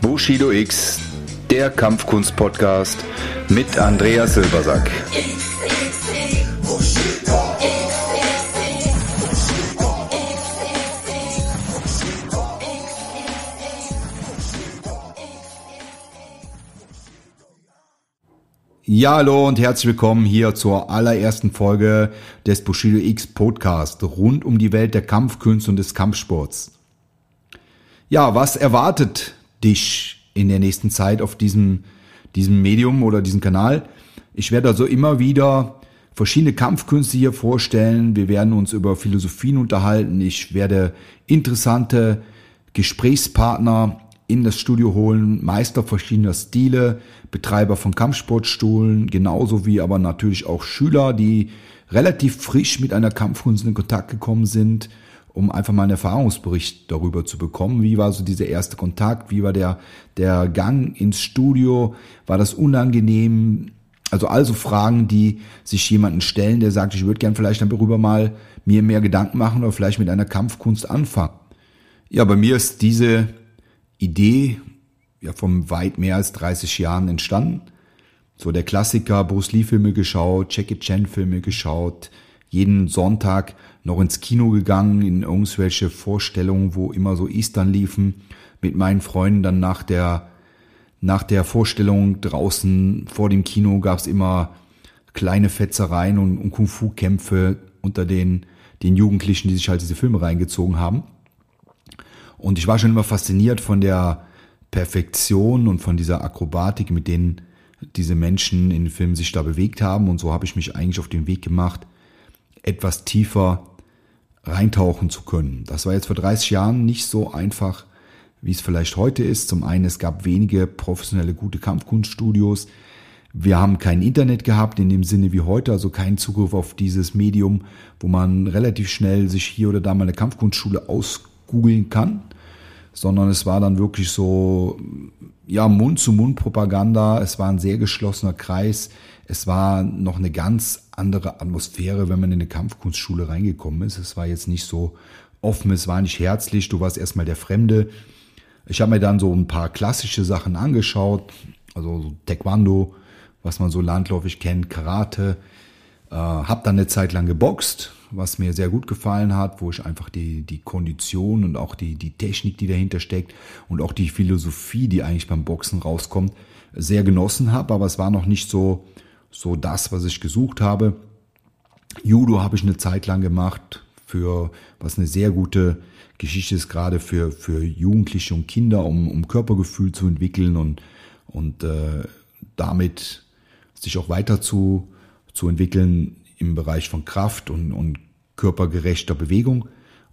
Bushido X, der Kampfkunst-Podcast mit Andreas Silbersack. Ja, hallo und herzlich willkommen hier zur allerersten Folge des Bushido X Podcast rund um die Welt der Kampfkünste und des Kampfsports. Ja, was erwartet dich in der nächsten Zeit auf diesem, diesem Medium oder diesem Kanal? Ich werde also immer wieder verschiedene Kampfkünste hier vorstellen. Wir werden uns über Philosophien unterhalten. Ich werde interessante Gesprächspartner in das Studio holen, Meister verschiedener Stile, Betreiber von Kampfsportstuhlen, genauso wie aber natürlich auch Schüler, die relativ frisch mit einer Kampfkunst in Kontakt gekommen sind, um einfach mal einen Erfahrungsbericht darüber zu bekommen. Wie war so dieser erste Kontakt? Wie war der, der Gang ins Studio? War das unangenehm? Also also Fragen, die sich jemanden stellen, der sagt, ich würde gern vielleicht darüber mal mir mehr Gedanken machen oder vielleicht mit einer Kampfkunst anfangen. Ja, bei mir ist diese Idee ja vom weit mehr als 30 Jahren entstanden. So der Klassiker, Bruce Lee Filme geschaut, Jackie Chan Filme geschaut, jeden Sonntag noch ins Kino gegangen, in irgendwelche Vorstellungen, wo immer so Eastern liefen, mit meinen Freunden dann nach der, nach der Vorstellung draußen vor dem Kino gab's immer kleine Fetzereien und, und Kung-Fu-Kämpfe unter den, den Jugendlichen, die sich halt diese Filme reingezogen haben. Und ich war schon immer fasziniert von der Perfektion und von dieser Akrobatik, mit denen diese Menschen in den Filmen sich da bewegt haben. Und so habe ich mich eigentlich auf den Weg gemacht, etwas tiefer reintauchen zu können. Das war jetzt vor 30 Jahren nicht so einfach, wie es vielleicht heute ist. Zum einen, es gab wenige professionelle gute Kampfkunststudios. Wir haben kein Internet gehabt in dem Sinne wie heute, also keinen Zugriff auf dieses Medium, wo man relativ schnell sich hier oder da mal eine Kampfkunstschule ausgoogeln kann sondern es war dann wirklich so, ja, Mund-zu-Mund-Propaganda. Es war ein sehr geschlossener Kreis. Es war noch eine ganz andere Atmosphäre, wenn man in eine Kampfkunstschule reingekommen ist. Es war jetzt nicht so offen, es war nicht herzlich. Du warst erstmal der Fremde. Ich habe mir dann so ein paar klassische Sachen angeschaut, also so Taekwondo, was man so landläufig kennt, Karate. Äh, hab dann eine Zeit lang geboxt, was mir sehr gut gefallen hat, wo ich einfach die, die Kondition und auch die, die Technik, die dahinter steckt und auch die Philosophie, die eigentlich beim Boxen rauskommt, sehr genossen habe. Aber es war noch nicht so, so das, was ich gesucht habe. Judo habe ich eine Zeit lang gemacht, für was eine sehr gute Geschichte ist, gerade für, für Jugendliche und Kinder, um, um Körpergefühl zu entwickeln und, und äh, damit sich auch weiter zu, zu entwickeln im Bereich von Kraft und, und körpergerechter Bewegung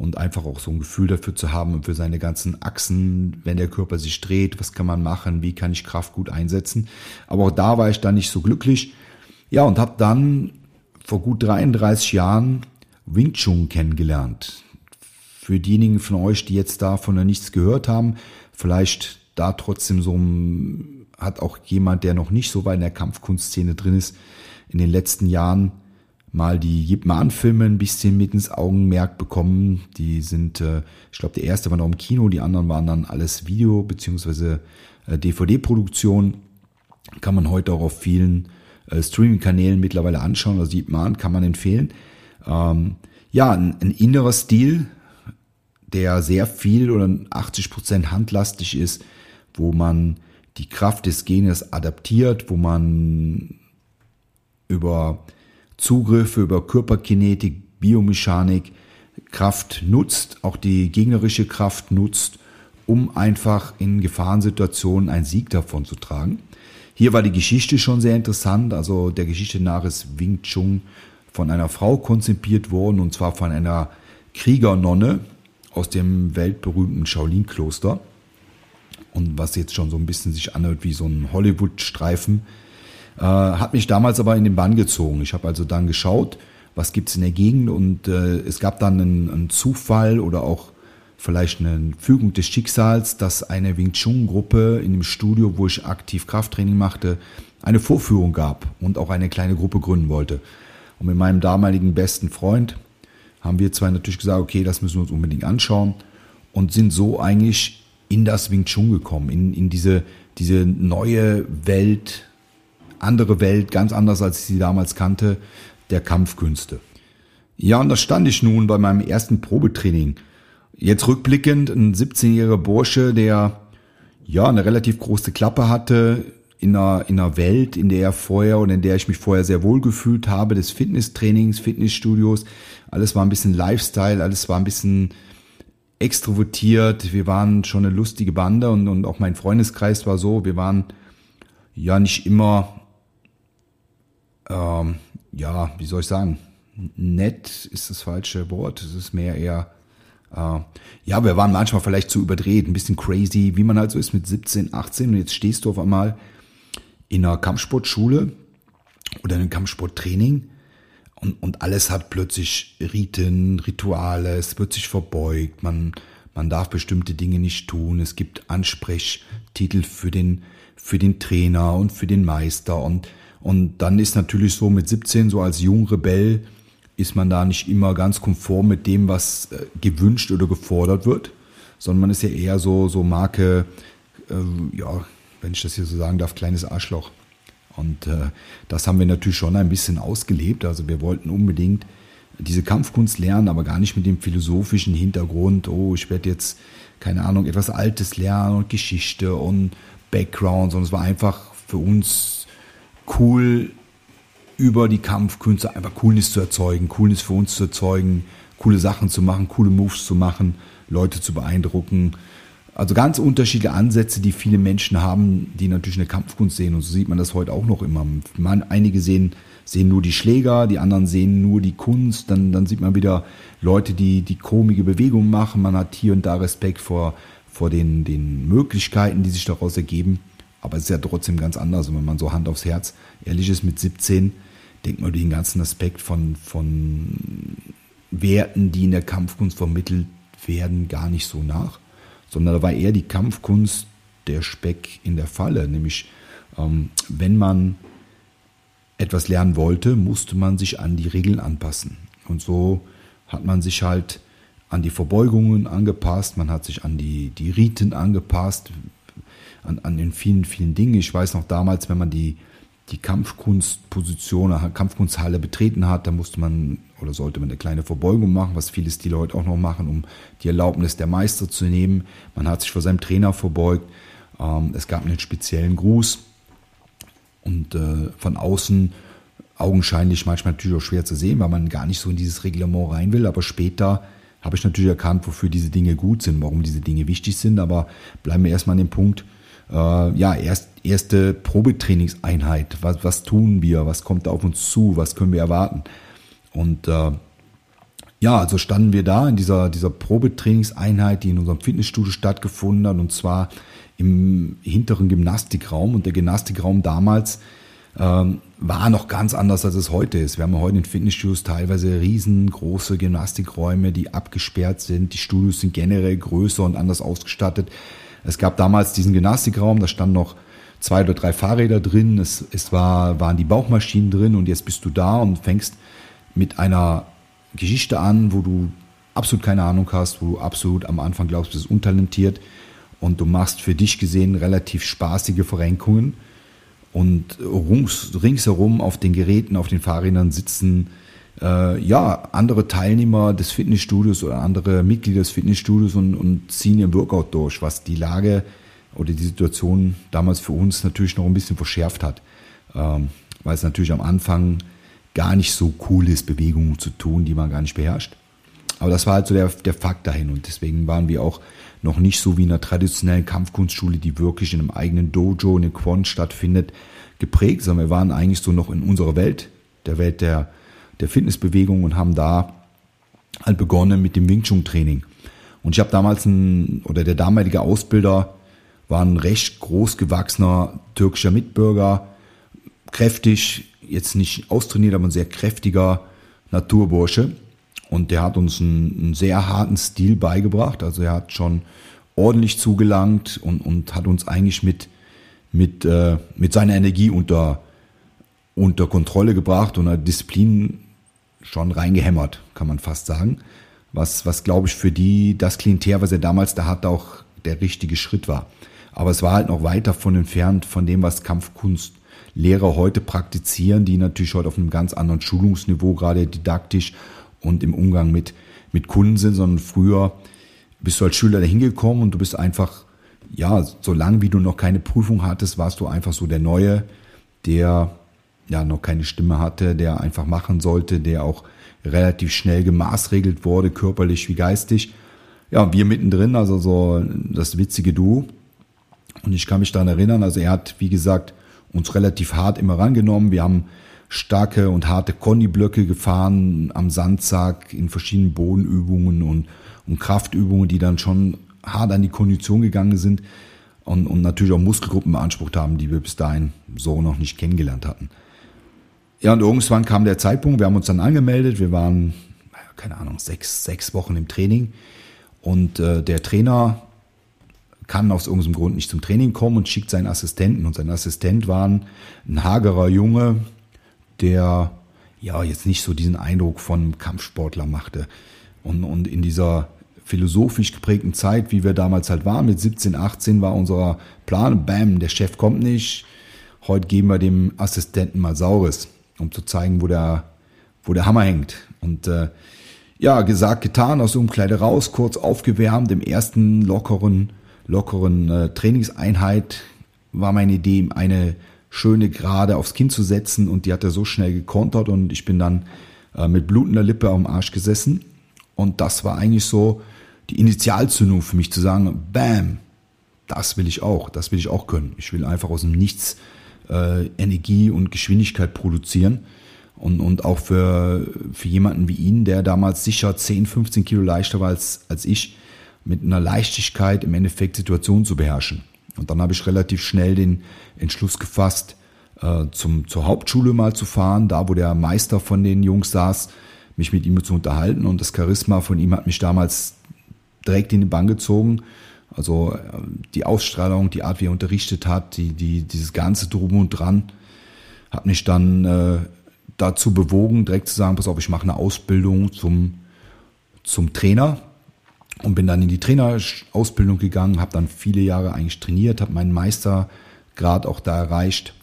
und einfach auch so ein Gefühl dafür zu haben und für seine ganzen Achsen, wenn der Körper sich dreht, was kann man machen, wie kann ich Kraft gut einsetzen. Aber auch da war ich dann nicht so glücklich. Ja, und habe dann vor gut 33 Jahren Wing Chun kennengelernt. Für diejenigen von euch, die jetzt davon noch nichts gehört haben, vielleicht da trotzdem so ein, hat auch jemand, der noch nicht so weit in der Kampfkunstszene drin ist, in den letzten Jahren mal die Yip Man-Filme ein bisschen mit ins Augenmerk bekommen. Die sind, äh, ich glaube, der erste war noch im Kino, die anderen waren dann alles Video- beziehungsweise äh, DVD-Produktion. Kann man heute auch auf vielen äh, Streaming-Kanälen mittlerweile anschauen. Also Yip Man kann man empfehlen. Ähm, ja, ein, ein innerer Stil, der sehr viel oder 80 Prozent handlastig ist, wo man die Kraft des Genes adaptiert, wo man über Zugriffe, über Körperkinetik, Biomechanik Kraft nutzt, auch die gegnerische Kraft nutzt, um einfach in Gefahrensituationen einen Sieg davon zu tragen. Hier war die Geschichte schon sehr interessant. Also der Geschichte nach ist Wing Chun von einer Frau konzipiert worden und zwar von einer Kriegernonne aus dem weltberühmten Shaolin-Kloster. Und was jetzt schon so ein bisschen sich anhört wie so ein Hollywood-Streifen, äh, hat mich damals aber in den Bann gezogen. Ich habe also dann geschaut, was gibt's in der Gegend und äh, es gab dann einen, einen Zufall oder auch vielleicht eine Fügung des Schicksals, dass eine Wing Chun Gruppe in dem Studio, wo ich aktiv Krafttraining machte, eine Vorführung gab und auch eine kleine Gruppe gründen wollte. Und mit meinem damaligen besten Freund haben wir zwei natürlich gesagt, okay, das müssen wir uns unbedingt anschauen und sind so eigentlich in das Wing Chun gekommen, in, in diese, diese neue Welt, andere Welt, ganz anders als ich sie damals kannte, der Kampfkünste. Ja, und da stand ich nun bei meinem ersten Probetraining. Jetzt rückblickend, ein 17-jähriger Bursche, der ja eine relativ große Klappe hatte, in einer, in einer Welt, in der er vorher und in der ich mich vorher sehr wohl gefühlt habe, des Fitnesstrainings, Fitnessstudios. Alles war ein bisschen Lifestyle, alles war ein bisschen extrovertiert. Wir waren schon eine lustige Bande und, und auch mein Freundeskreis war so. Wir waren ja nicht immer, ähm, ja, wie soll ich sagen, nett ist das falsche Wort. Es ist mehr eher, äh, ja, wir waren manchmal vielleicht zu überdreht, ein bisschen crazy, wie man halt so ist mit 17, 18 und jetzt stehst du auf einmal in einer Kampfsportschule oder in einem Kampfsporttraining und, und alles hat plötzlich Riten, Rituale, es wird sich verbeugt, man, man darf bestimmte Dinge nicht tun, es gibt Ansprechtitel für den, für den Trainer und für den Meister und, und dann ist natürlich so mit 17, so als Jungrebell, ist man da nicht immer ganz konform mit dem, was äh, gewünscht oder gefordert wird, sondern man ist ja eher so, so Marke, äh, ja, wenn ich das hier so sagen darf, kleines Arschloch. Und äh, das haben wir natürlich schon ein bisschen ausgelebt. Also wir wollten unbedingt diese Kampfkunst lernen, aber gar nicht mit dem philosophischen Hintergrund, oh, ich werde jetzt, keine Ahnung, etwas Altes lernen und Geschichte und Background, sondern es war einfach für uns cool, über die Kampfkünste einfach Coolness zu erzeugen, Coolness für uns zu erzeugen, coole Sachen zu machen, coole Moves zu machen, Leute zu beeindrucken. Also ganz unterschiedliche Ansätze, die viele Menschen haben, die natürlich eine Kampfkunst sehen. Und so sieht man das heute auch noch immer. Man, einige sehen, sehen nur die Schläger, die anderen sehen nur die Kunst. Dann, dann sieht man wieder Leute, die, die komische Bewegungen machen. Man hat hier und da Respekt vor, vor den, den Möglichkeiten, die sich daraus ergeben. Aber es ist ja trotzdem ganz anders. Und wenn man so Hand aufs Herz ehrlich ist mit 17, denkt man den ganzen Aspekt von, von Werten, die in der Kampfkunst vermittelt werden, gar nicht so nach, sondern da war eher die Kampfkunst der Speck in der Falle, nämlich ähm, wenn man etwas lernen wollte, musste man sich an die Regeln anpassen. Und so hat man sich halt an die Verbeugungen angepasst, man hat sich an die, die Riten angepasst, an, an den vielen, vielen Dingen. Ich weiß noch damals, wenn man die die Kampfkunstposition, Kampfkunsthalle betreten hat, da musste man oder sollte man eine kleine Verbeugung machen, was viele Stile heute auch noch machen, um die Erlaubnis der Meister zu nehmen. Man hat sich vor seinem Trainer verbeugt. Ähm, es gab einen speziellen Gruß und äh, von außen augenscheinlich manchmal natürlich auch schwer zu sehen, weil man gar nicht so in dieses Reglement rein will. Aber später habe ich natürlich erkannt, wofür diese Dinge gut sind, warum diese Dinge wichtig sind. Aber bleiben wir erstmal an dem Punkt, äh, ja, erst, erste Probetrainingseinheit. Was, was tun wir? Was kommt auf uns zu? Was können wir erwarten? Und äh, ja, also standen wir da in dieser, dieser Probetrainingseinheit, die in unserem Fitnessstudio stattgefunden hat, und zwar im hinteren Gymnastikraum. Und der Gymnastikraum damals ähm, war noch ganz anders, als es heute ist. Wir haben heute in Fitnessstudios teilweise riesengroße Gymnastikräume, die abgesperrt sind. Die Studios sind generell größer und anders ausgestattet. Es gab damals diesen Gymnastikraum, da standen noch zwei oder drei Fahrräder drin, es, es war, waren die Bauchmaschinen drin und jetzt bist du da und fängst mit einer Geschichte an, wo du absolut keine Ahnung hast, wo du absolut am Anfang glaubst, du bist untalentiert und du machst für dich gesehen relativ spaßige Verrenkungen und rings, ringsherum auf den Geräten, auf den Fahrrädern sitzen äh, ja, andere Teilnehmer des Fitnessstudios oder andere Mitglieder des Fitnessstudios und, und ziehen ihr Workout durch, was die Lage oder die Situation damals für uns natürlich noch ein bisschen verschärft hat. Ähm, weil es natürlich am Anfang gar nicht so cool ist, Bewegungen zu tun, die man gar nicht beherrscht. Aber das war halt so der, der Fakt dahin und deswegen waren wir auch noch nicht so wie in einer traditionellen Kampfkunstschule, die wirklich in einem eigenen Dojo, in einem Quant stattfindet, geprägt, sondern wir waren eigentlich so noch in unserer Welt, der Welt der der Fitnessbewegung und haben da halt begonnen mit dem Wing Chun Training. Und ich habe damals ein, oder der damalige Ausbilder war ein recht groß gewachsener türkischer Mitbürger, kräftig, jetzt nicht austrainiert, aber ein sehr kräftiger Naturbursche. Und der hat uns einen, einen sehr harten Stil beigebracht. Also er hat schon ordentlich zugelangt und, und hat uns eigentlich mit, mit, äh, mit seiner Energie unter, unter Kontrolle gebracht und eine Disziplin schon reingehämmert, kann man fast sagen. Was, was glaube ich für die, das Klientel, was er damals da hatte, auch der richtige Schritt war. Aber es war halt noch weit davon entfernt von dem, was Kampfkunstlehrer heute praktizieren, die natürlich heute auf einem ganz anderen Schulungsniveau, gerade didaktisch und im Umgang mit, mit Kunden sind, sondern früher bist du als Schüler da hingekommen und du bist einfach, ja, solange wie du noch keine Prüfung hattest, warst du einfach so der Neue, der ja noch keine Stimme hatte, der einfach machen sollte, der auch relativ schnell gemaßregelt wurde, körperlich wie geistig. Ja, wir mittendrin, also so das witzige Du. Und ich kann mich daran erinnern, also er hat, wie gesagt, uns relativ hart immer rangenommen. Wir haben starke und harte Conny-Blöcke gefahren am Sandsack in verschiedenen Bodenübungen und, und Kraftübungen, die dann schon hart an die Kondition gegangen sind und, und natürlich auch Muskelgruppen beansprucht haben, die wir bis dahin so noch nicht kennengelernt hatten. Ja, und irgendwann kam der Zeitpunkt, wir haben uns dann angemeldet, wir waren, keine Ahnung, sechs, sechs Wochen im Training und äh, der Trainer kann aus irgendeinem Grund nicht zum Training kommen und schickt seinen Assistenten und sein Assistent war ein, ein hagerer Junge, der ja jetzt nicht so diesen Eindruck von Kampfsportler machte. Und, und in dieser philosophisch geprägten Zeit, wie wir damals halt waren, mit 17, 18 war unser Plan, bam, der Chef kommt nicht, heute geben wir dem Assistenten mal Saures, um zu zeigen, wo der, wo der Hammer hängt. Und äh, ja, gesagt, getan, aus Umkleide raus, kurz aufgewärmt, im ersten lockeren, lockeren äh, Trainingseinheit war meine Idee, eine schöne Gerade aufs Kinn zu setzen und die hat er so schnell gekontert und ich bin dann äh, mit blutender Lippe am Arsch gesessen und das war eigentlich so die Initialzündung für mich zu sagen, bam, das will ich auch, das will ich auch können. Ich will einfach aus dem Nichts äh, Energie und Geschwindigkeit produzieren und, und auch für, für jemanden wie ihn, der damals sicher 10, 15 Kilo leichter war als, als ich, mit einer Leichtigkeit im Endeffekt Situationen zu beherrschen. Und dann habe ich relativ schnell den Entschluss gefasst, äh, zum, zur Hauptschule mal zu fahren, da wo der Meister von den Jungs saß, mich mit ihm zu unterhalten. Und das Charisma von ihm hat mich damals direkt in die Bank gezogen. Also äh, die Ausstrahlung, die Art, wie er unterrichtet hat, die, die, dieses ganze Drum und Dran, hat mich dann äh, dazu bewogen, direkt zu sagen, pass auf, ich mache eine Ausbildung zum, zum Trainer und bin dann in die Trainerausbildung gegangen, habe dann viele Jahre eigentlich trainiert, habe meinen Meistergrad auch da erreicht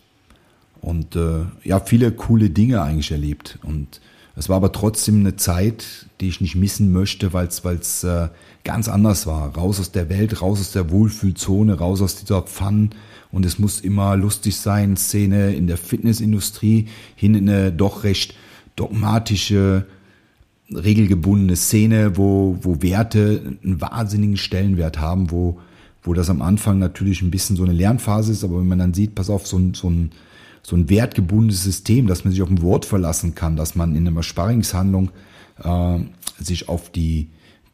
und äh, ja, viele coole Dinge eigentlich erlebt. Und es war aber trotzdem eine Zeit, die ich nicht missen möchte, weil es äh, ganz anders war. Raus aus der Welt, raus aus der Wohlfühlzone, raus aus dieser Pfann. Und es muss immer lustig sein, Szene in der Fitnessindustrie, hin in eine doch recht dogmatische, regelgebundene Szene, wo, wo Werte einen wahnsinnigen Stellenwert haben, wo, wo das am Anfang natürlich ein bisschen so eine Lernphase ist, aber wenn man dann sieht, pass auf, so ein, so ein, so ein wertgebundenes System, dass man sich auf ein Wort verlassen kann, dass man in einer Sparringshandlung äh, sich auf die,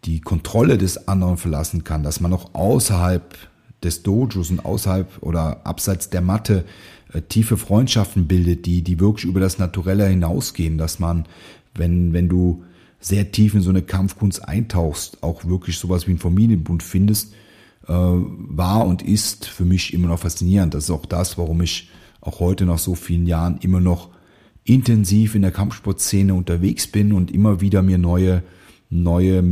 die Kontrolle des anderen verlassen kann, dass man auch außerhalb des Dojos und außerhalb oder abseits der Matte äh, tiefe Freundschaften bildet, die, die wirklich über das Naturelle hinausgehen, dass man, wenn, wenn du sehr tief in so eine Kampfkunst eintauchst, auch wirklich sowas wie ein Familienbund findest, äh, war und ist für mich immer noch faszinierend. Das ist auch das, warum ich auch heute nach so vielen Jahren immer noch intensiv in der Kampfsportszene unterwegs bin und immer wieder mir neue, neue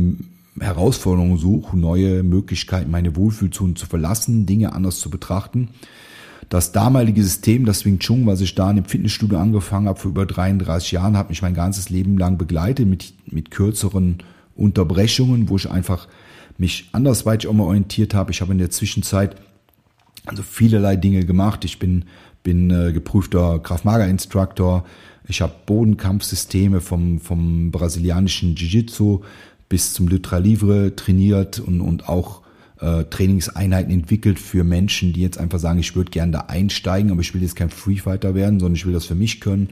Herausforderungen suche, neue Möglichkeiten, meine Wohlfühlzone zu verlassen, Dinge anders zu betrachten das damalige System, das Wing Chun, was ich da in dem Fitnessstudio angefangen habe vor über 33 Jahren, hat mich mein ganzes Leben lang begleitet mit, mit kürzeren Unterbrechungen, wo ich einfach mich andersweitig auch mal orientiert habe. Ich habe in der Zwischenzeit also vielerlei Dinge gemacht. Ich bin, bin äh, geprüfter Kraft-Maga-Instructor. Ich habe Bodenkampfsysteme vom, vom brasilianischen Jiu-Jitsu bis zum Lutra Livre trainiert und, und auch äh, Trainingseinheiten entwickelt für Menschen, die jetzt einfach sagen, ich würde gerne da einsteigen, aber ich will jetzt kein Freefighter werden, sondern ich will das für mich können.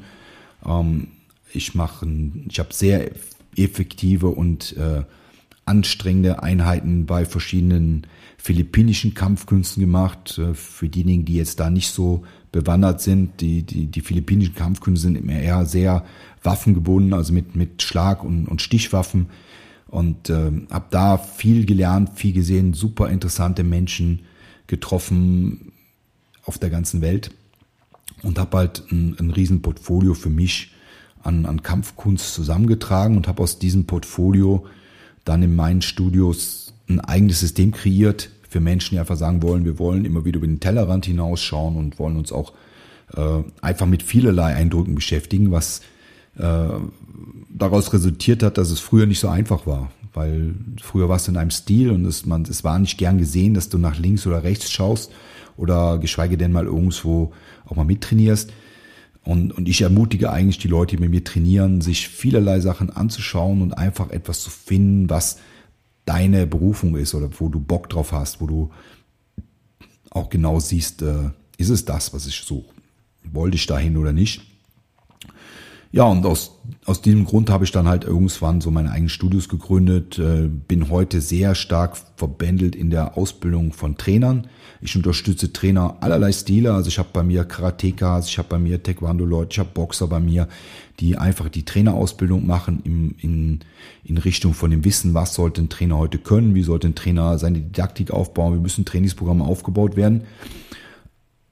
Ähm, ich mache, ich habe sehr effektive und äh, anstrengende Einheiten bei verschiedenen philippinischen Kampfkünsten gemacht. Äh, für diejenigen, die jetzt da nicht so bewandert sind, die, die, die philippinischen Kampfkünste sind eher sehr waffengebunden, also mit, mit Schlag- und, und Stichwaffen. Und äh, habe da viel gelernt, viel gesehen, super interessante Menschen getroffen auf der ganzen Welt. Und habe halt ein, ein riesen Portfolio für mich an, an Kampfkunst zusammengetragen und habe aus diesem Portfolio dann in meinen Studios ein eigenes System kreiert für Menschen, die einfach sagen wollen, wir wollen immer wieder über den Tellerrand hinausschauen und wollen uns auch äh, einfach mit vielerlei Eindrücken beschäftigen, was daraus resultiert hat, dass es früher nicht so einfach war. Weil früher warst du in einem Stil und es, man, es war nicht gern gesehen, dass du nach links oder rechts schaust oder geschweige denn mal irgendwo auch mal mittrainierst. Und, und ich ermutige eigentlich die Leute, die mit mir trainieren, sich vielerlei Sachen anzuschauen und einfach etwas zu finden, was deine Berufung ist oder wo du Bock drauf hast, wo du auch genau siehst, äh, ist es das, was ich suche? Wollte ich dahin oder nicht? Ja, und aus, aus diesem Grund habe ich dann halt irgendwann so meine eigenen Studios gegründet, äh, bin heute sehr stark verbändelt in der Ausbildung von Trainern. Ich unterstütze Trainer allerlei Stile, also ich habe bei mir Karatekas, ich habe bei mir Taekwondo-Leute, ich habe Boxer bei mir, die einfach die Trainerausbildung machen im, in, in Richtung von dem Wissen, was sollte ein Trainer heute können, wie sollte ein Trainer seine Didaktik aufbauen, wie müssen Trainingsprogramme aufgebaut werden.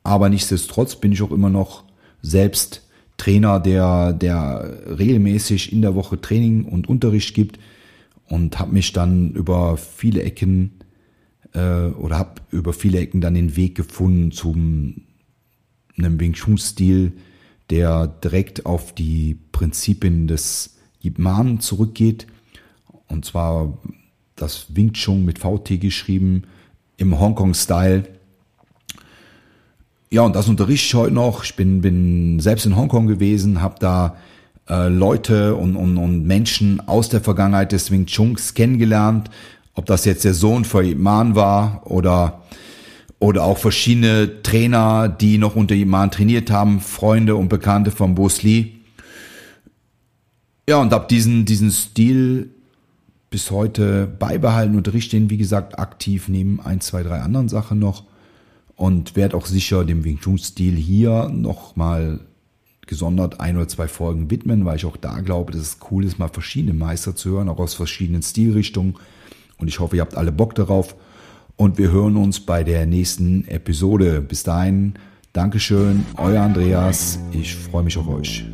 Aber nichtsdestotrotz bin ich auch immer noch selbst Trainer, der, der regelmäßig in der Woche Training und Unterricht gibt und habe mich dann über viele Ecken äh, oder habe über viele Ecken dann den Weg gefunden zum einem Wing Chun Stil, der direkt auf die Prinzipien des Yip Man zurückgeht. Und zwar das Wing Chun mit VT geschrieben im Hongkong Style ja, und das unterrichte ich heute noch. Ich bin, bin selbst in Hongkong gewesen, habe da äh, Leute und, und, und Menschen aus der Vergangenheit des Wing Chunks kennengelernt. Ob das jetzt der Sohn von Iman war oder, oder auch verschiedene Trainer, die noch unter Iman trainiert haben, Freunde und Bekannte von Bruce Lee. Ja, und habe diesen, diesen Stil bis heute beibehalten, unterrichte ihn, wie gesagt, aktiv neben ein, zwei, drei anderen Sachen noch und werde auch sicher dem Wing Chun Stil hier nochmal gesondert ein oder zwei Folgen widmen, weil ich auch da glaube, dass es cool ist, mal verschiedene Meister zu hören, auch aus verschiedenen Stilrichtungen. Und ich hoffe, ihr habt alle Bock darauf. Und wir hören uns bei der nächsten Episode. Bis dahin, Dankeschön, euer Andreas. Ich freue mich auf euch.